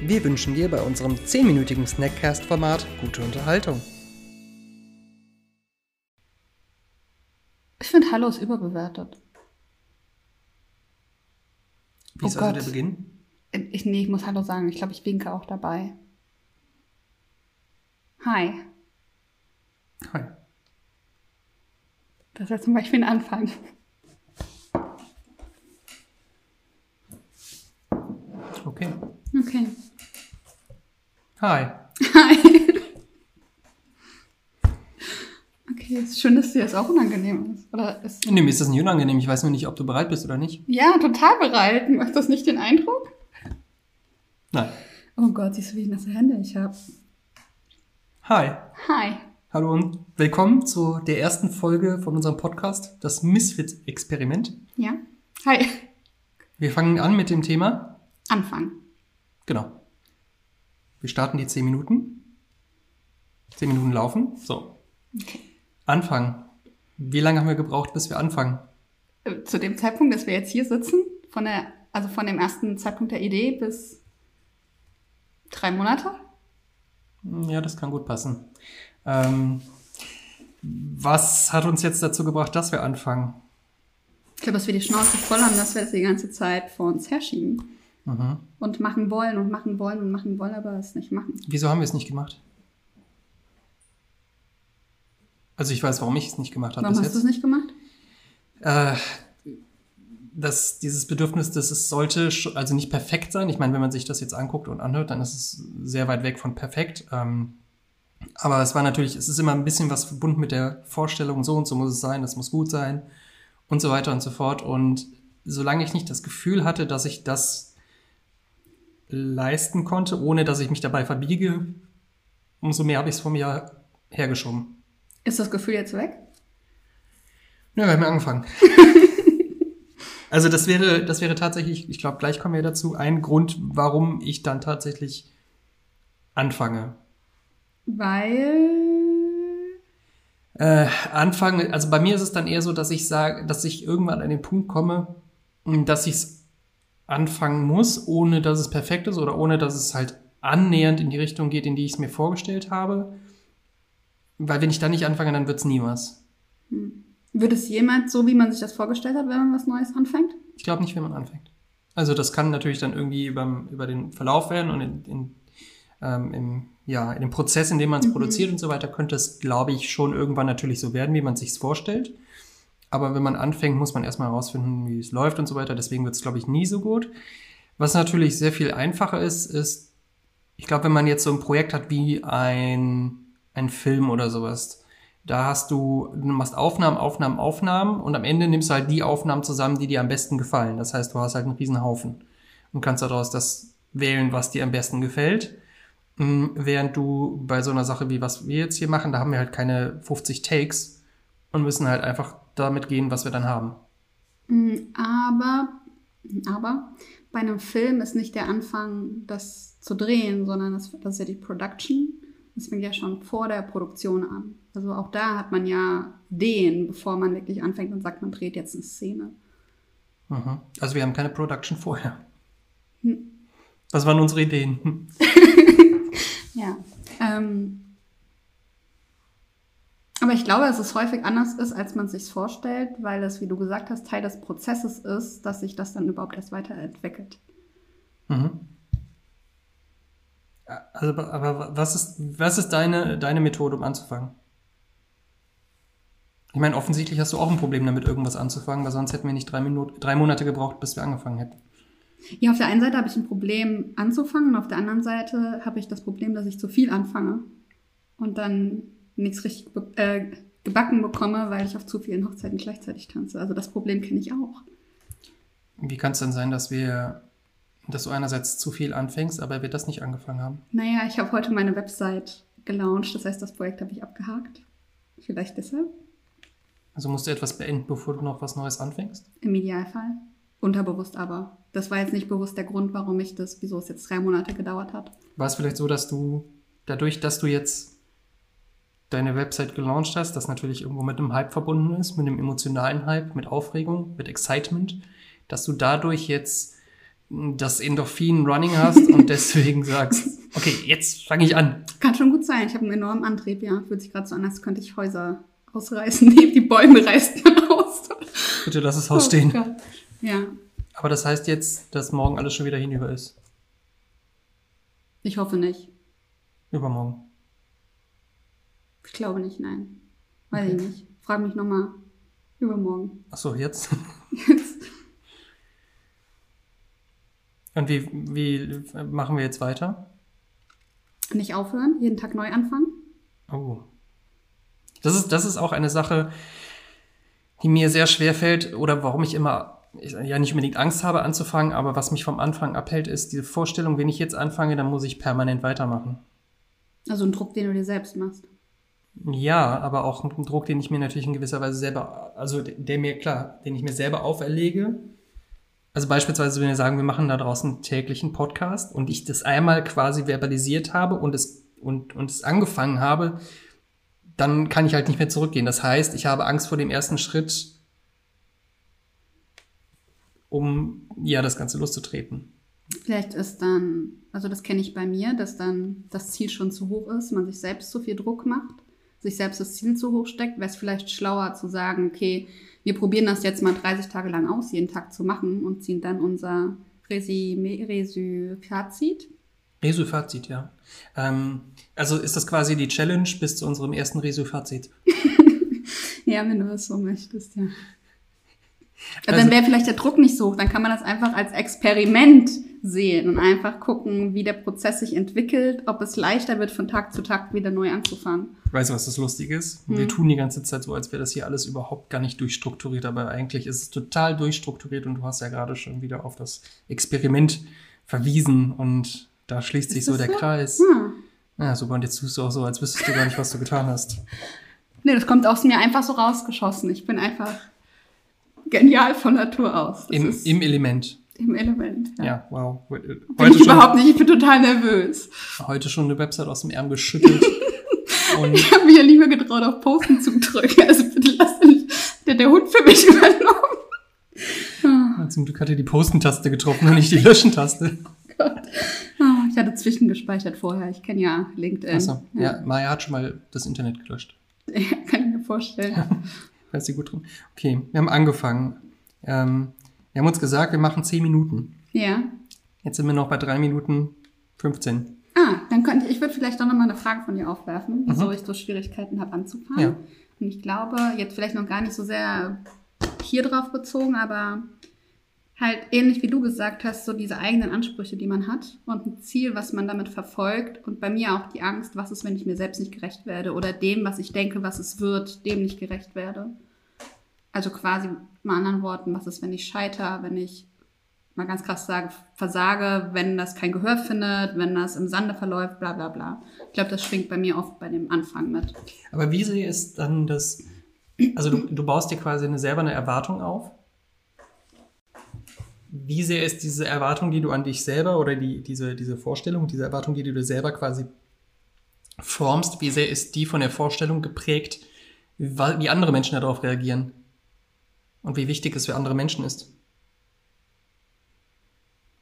Wir wünschen dir bei unserem 10-minütigen Snackcast-Format gute Unterhaltung. Ich finde Hallo ist überbewertet. Wie Oh ist also Gott. der Beginn? Ich, nee, ich muss Hallo sagen. Ich glaube, ich winke auch dabei. Hi. Hi. Das ist jetzt zum Beispiel ein Anfang. Okay. Okay. Hi. Hi. Okay, ist schön, dass dir das auch unangenehm ist. Oder ist Nee, mir ist das nicht unangenehm. Ich weiß nur nicht, ob du bereit bist oder nicht. ja, total bereit. Macht das nicht den Eindruck? Nein. Oh Gott, siehst du, wie nasse Hände ich habe. Hi. Hi. Hallo und willkommen zu der ersten Folge von unserem Podcast, das Misfit-Experiment. Ja? Hi. Wir fangen an mit dem Thema. Anfang. Genau. Wir starten die 10 Minuten. 10 Minuten laufen. So. Okay. Anfangen. Wie lange haben wir gebraucht, bis wir anfangen? Äh, Zu dem Zeitpunkt, dass wir jetzt hier sitzen, von der, also von dem ersten Zeitpunkt der Idee bis drei Monate? Hm, Ja, das kann gut passen. Ähm, was hat uns jetzt dazu gebracht, dass wir anfangen? Ich glaube, dass wir die Schnauze voll haben, dass wir das die ganze Zeit vor uns herschieben. Mhm. Und machen wollen und machen wollen und machen wollen, aber es nicht machen. Wieso haben wir es nicht gemacht? Also ich weiß, warum ich es nicht gemacht habe Warum bis hast du es nicht gemacht? Äh, das, dieses Bedürfnis, dass es sollte, also nicht perfekt sein. Ich meine, wenn man sich das jetzt anguckt und anhört, dann ist es sehr weit weg von perfekt. Ähm, aber es war natürlich, es ist immer ein bisschen was verbunden mit der Vorstellung, so und so muss es sein, das muss gut sein und so weiter und so fort. Und solange ich nicht das Gefühl hatte, dass ich das leisten konnte, ohne dass ich mich dabei verbiege, umso mehr habe ich es von mir hergeschoben. Ist das Gefühl jetzt weg? Ja, wir haben ja angefangen. also das wäre, das wäre tatsächlich, ich glaube, gleich kommen wir dazu, ein Grund, warum ich dann tatsächlich anfange. Weil. Äh, anfange, also bei mir ist es dann eher so, dass ich sage, dass ich irgendwann an den Punkt komme, dass ich es anfangen muss, ohne dass es perfekt ist oder ohne dass es halt annähernd in die Richtung geht, in die ich es mir vorgestellt habe. Weil wenn ich dann nicht anfange, dann wird es nie was. Wird es jemand so, wie man sich das vorgestellt hat, wenn man was Neues anfängt? Ich glaube nicht, wenn man anfängt. Also das kann natürlich dann irgendwie über, über den Verlauf werden und in, in, ähm, im, ja, in dem Prozess, in dem man es produziert und so weiter, könnte es, glaube ich, schon irgendwann natürlich so werden, wie man sich vorstellt. Aber wenn man anfängt, muss man erstmal herausfinden, wie es läuft und so weiter. Deswegen wird es, glaube ich, nie so gut. Was natürlich sehr viel einfacher ist, ist, ich glaube, wenn man jetzt so ein Projekt hat wie ein, ein Film oder sowas, da hast du, du machst Aufnahmen, Aufnahmen, Aufnahmen und am Ende nimmst du halt die Aufnahmen zusammen, die dir am besten gefallen. Das heißt, du hast halt einen riesen Haufen und kannst daraus das wählen, was dir am besten gefällt. Mm, Während du bei so einer Sache wie was wir jetzt hier machen, da haben wir halt keine 50 Takes und müssen halt einfach damit gehen, was wir dann haben. Mm, Aber, aber bei einem Film ist nicht der Anfang, das zu drehen, sondern das, das ist ja die Production. Das fängt ja schon vor der Produktion an. Also auch da hat man ja Ideen, bevor man wirklich anfängt und sagt, man dreht jetzt eine Szene. Mhm. Also wir haben keine Production vorher. Was waren unsere Ideen? Hm. Ja. Ähm, aber ich glaube, dass es häufig anders ist, als man es sich vorstellt, weil es, wie du gesagt hast, Teil des Prozesses ist, dass sich das dann überhaupt erst weiterentwickelt. Mhm. Also, aber- aber was ist, was ist deine, deine Methode, um anzufangen? Ich meine, offensichtlich hast du auch ein Problem damit, irgendwas anzufangen, weil sonst hätten wir nicht drei, Minuten, drei Monate gebraucht, bis wir angefangen hätten. Ja, auf der einen Seite habe ich ein Problem anzufangen und auf der anderen Seite habe ich das Problem, dass ich zu viel anfange und dann nichts richtig be äh, gebacken bekomme, weil ich auf zu vielen Hochzeiten gleichzeitig tanze. Also das Problem kenne ich auch. Wie kann es denn sein, dass wir, dass du einerseits zu viel anfängst, aber wir das nicht angefangen haben? Naja, ich habe heute meine Website gelauncht. Das heißt, das Projekt habe ich abgehakt. Vielleicht deshalb. Also musst du etwas beenden, bevor du noch was Neues anfängst? Im Idealfall. Unterbewusst aber. Das war jetzt nicht bewusst der Grund, warum ich das, wieso es jetzt drei Monate gedauert hat. War es vielleicht so, dass du dadurch, dass du jetzt deine Website gelauncht hast, das natürlich irgendwo mit einem Hype verbunden ist, mit einem emotionalen Hype, mit Aufregung, mit Excitement, dass du dadurch jetzt das Endorphin running hast und deswegen sagst, okay, jetzt fange ich an. Kann schon gut sein. Ich habe einen enormen Antrieb, ja. Fühlt sich gerade so an, als könnte ich Häuser ausreißen. Nee, die Bäume reißt man aus. Bitte lass das Haus stehen. Gott. Ja, Aber das heißt jetzt, dass morgen alles schon wieder hinüber ist. ich hoffe nicht. Übermorgen. Ich glaube nicht, nein. Weiß Okay. ich nicht. Frag mich nochmal übermorgen. Ach so, jetzt. Jetzt. Und wie, wie machen wir jetzt weiter? Nicht aufhören, jeden Tag neu anfangen. Oh. Das ist, das ist auch eine Sache, die mir sehr schwer fällt oder warum ich immer ich, ja nicht unbedingt Angst habe anzufangen, aber was mich vom Anfang abhält, ist diese Vorstellung, wenn ich jetzt anfange, dann muss ich permanent weitermachen. Also ein Druck, den du dir selbst machst. Ja, aber auch ein Druck, den ich mir natürlich in gewisser Weise selber, also der mir, klar, den ich mir selber auferlege. Also beispielsweise, wenn wir sagen, wir machen da draußen täglich einen Podcast und ich das einmal quasi verbalisiert habe und es, und, und es angefangen habe, dann kann ich halt nicht mehr zurückgehen. Das heißt, ich habe Angst vor dem ersten Schritt, um ja das Ganze loszutreten. Vielleicht ist dann, also das kenne ich bei mir, dass dann das Ziel schon zu hoch ist, man sich selbst zu viel Druck macht, sich selbst das Ziel zu hoch steckt, wäre es vielleicht schlauer zu sagen, okay, wir probieren das jetzt mal 30 Tage lang aus, jeden Tag zu machen und ziehen dann unser Resümee, Resü-Fazit. Resu-Fazit, ja. Ähm, also ist das quasi die Challenge bis zu unserem ersten Resu-Fazit. Ja, wenn du es so möchtest, ja. Also- dann wäre vielleicht der Druck nicht so hoch. Dann kann man das einfach als Experiment sehen und einfach gucken, wie der Prozess sich entwickelt, ob es leichter wird, von Tag zu Tag wieder neu anzufangen. Weißt du, was das Lustige ist? Wir tun die ganze Zeit so, als wäre das hier alles überhaupt gar nicht durchstrukturiert, aber eigentlich ist es total durchstrukturiert und du hast ja gerade schon wieder auf das Experiment verwiesen und da schließt sich so der so? Kreis. Hm. Ja, super, und jetzt tust du auch so, als wüsstest du gar nicht, was du getan hast. Nee, das kommt aus mir einfach so rausgeschossen. Ich bin einfach genial von Natur aus. Im, Im Element. Im Element. Ja. Ja, wow. Heute Bin ich schon, überhaupt nicht, ich bin total nervös. heute schon eine Website aus dem Ärmel geschüttelt. Ich habe mich ja nicht mehr getraut, auf Posten zu drücken. Also bitte lass mich, der, der Hund für mich übernommen. Zum Glück hat er die Posten-Taste getroffen und nicht die Löschen-Taste. Gott. Ah, ich hatte zwischengespeichert vorher. Ich kenne ja LinkedIn. Achso, ja, Maya hat schon mal das Internet gelöscht. Ja, kann ich mir vorstellen. Da ist sie gut drin. Okay, wir haben angefangen. Ähm, wir haben uns gesagt, wir machen 10 Minuten. Ja. Jetzt sind wir noch bei 3 Minuten 15. Ah, dann könnte ich, ich würde vielleicht doch nochmal eine Frage von dir aufwerfen, wieso ich so Schwierigkeiten habe anzufangen. Ja. Und ich glaube, jetzt vielleicht noch gar nicht so sehr hier drauf bezogen, aber halt ähnlich wie du gesagt hast, so diese eigenen Ansprüche, die man hat und ein Ziel, was man damit verfolgt und bei mir auch die Angst, was ist, wenn ich mir selbst nicht gerecht werde oder dem, was ich denke, was es wird, dem nicht gerecht werde. Also quasi mit anderen Worten, was ist, wenn ich scheitere, wenn ich mal ganz krass sage, versage, wenn das kein Gehör findet, wenn das im Sande verläuft, bla bla bla. Ich glaube, das schwingt bei mir oft bei dem Anfang mit. Aber wie sehr ist dann das, also du, du baust dir quasi eine, selber eine Erwartung auf. Wie sehr ist diese Erwartung, die du an dich selber oder die, diese, diese Vorstellung, diese Erwartung, die du dir selber quasi formst, wie sehr ist die von der Vorstellung geprägt, wie, wie andere Menschen darauf reagieren? Und wie wichtig es für andere Menschen ist?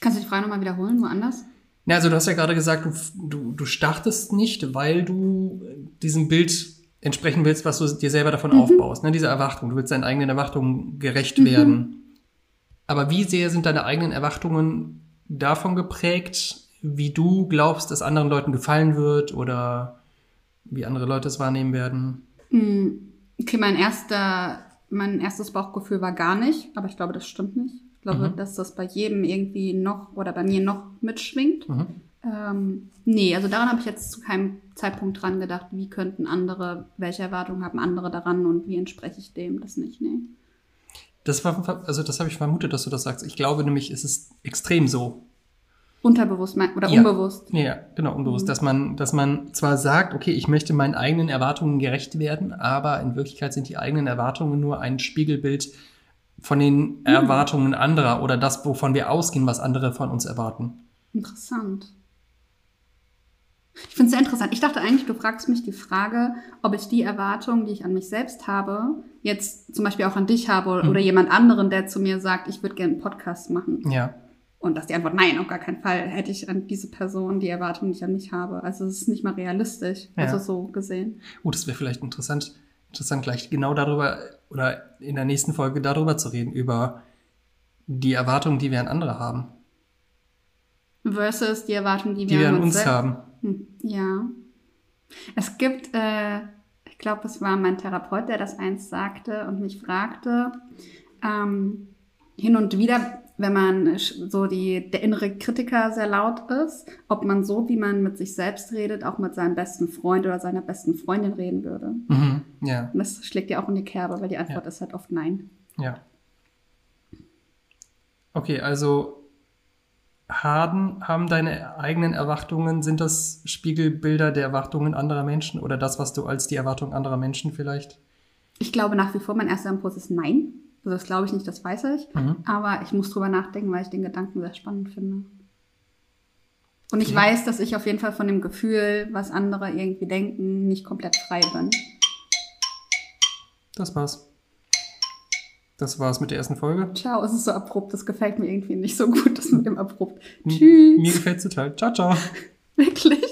Kannst du die Frage nochmal wiederholen, woanders? Ja, also du hast ja gerade gesagt, du, du, du startest nicht, weil du diesem Bild entsprechen willst, was du dir selber davon aufbaust. Ne? Diese Erwartung. Du willst deinen eigenen Erwartungen gerecht werden. Aber wie sehr sind deine eigenen Erwartungen davon geprägt, wie du glaubst, dass anderen Leuten gefallen wird oder wie andere Leute es wahrnehmen werden? Hm, Okay, mein erster, mein erstes Bauchgefühl war gar nicht, aber ich glaube, das stimmt nicht. Ich glaube, Mhm. dass das bei jedem irgendwie noch oder bei mir noch mitschwingt. Mhm. Ähm, nee, also daran habe ich jetzt zu keinem Zeitpunkt dran gedacht, wie könnten andere, welche Erwartungen haben andere daran und wie entspreche ich dem, das nicht, nee. Das war, also das habe ich vermutet, dass du das sagst. Ich glaube nämlich, es ist extrem so. Unterbewusst mein- oder Ja. unbewusst. Ja, genau, unbewusst. Dass man, dass man zwar sagt, okay, ich möchte meinen eigenen Erwartungen gerecht werden, aber in Wirklichkeit sind die eigenen Erwartungen nur ein Spiegelbild von den Erwartungen anderer oder das, wovon wir ausgehen, was andere von uns erwarten. Interessant. Ich finde es sehr interessant. Ich dachte eigentlich, du fragst mich die Frage, ob ich die Erwartungen, die ich an mich selbst habe, jetzt zum Beispiel auch an dich habe Mhm. oder jemand anderen, der zu mir sagt, ich würde gerne einen Podcast machen. Ja, Und dass die Antwort nein, auf gar keinen Fall hätte ich an diese Person die Erwartungen, die ich an mich habe. Also es ist nicht mal realistisch, Ja. also so gesehen. oh, das wäre vielleicht interessant, interessant gleich genau darüber oder in der nächsten Folge darüber zu reden, über die Erwartungen, die wir an andere haben, Versus die Erwartungen, die, die wir an uns selbst- haben. Hm, Ja. Es gibt, äh, ich glaube, es war mein Therapeut, der das einst sagte und mich fragte, ähm, hin und wieder, wenn man so die, der innere Kritiker sehr laut ist, ob man so, wie man mit sich selbst redet, auch mit seinem besten Freund oder seiner besten Freundin reden würde. Mhm. Ja, Und das schlägt ja auch in die Kerbe, weil die Antwort ist halt oft nein. ja. Okay, also haben, haben deine eigenen Erwartungen, sind das Spiegelbilder der Erwartungen anderer Menschen oder das, was du als die Erwartung anderer Menschen vielleicht? Ich glaube nach wie vor, mein erster Impuls ist nein. Also das glaube ich nicht, das weiß ich. Mhm. Aber ich muss drüber nachdenken, weil ich den Gedanken sehr spannend finde. Und ich Okay. weiß, dass ich auf jeden Fall von dem Gefühl, was andere irgendwie denken, nicht komplett frei bin. Das war's. Das war's mit der ersten Folge. Ciao, es ist so abrupt, das gefällt mir irgendwie nicht so gut, das mit dem abrupt. Tschüss. Mir gefällt's total. Ciao, ciao. Wirklich?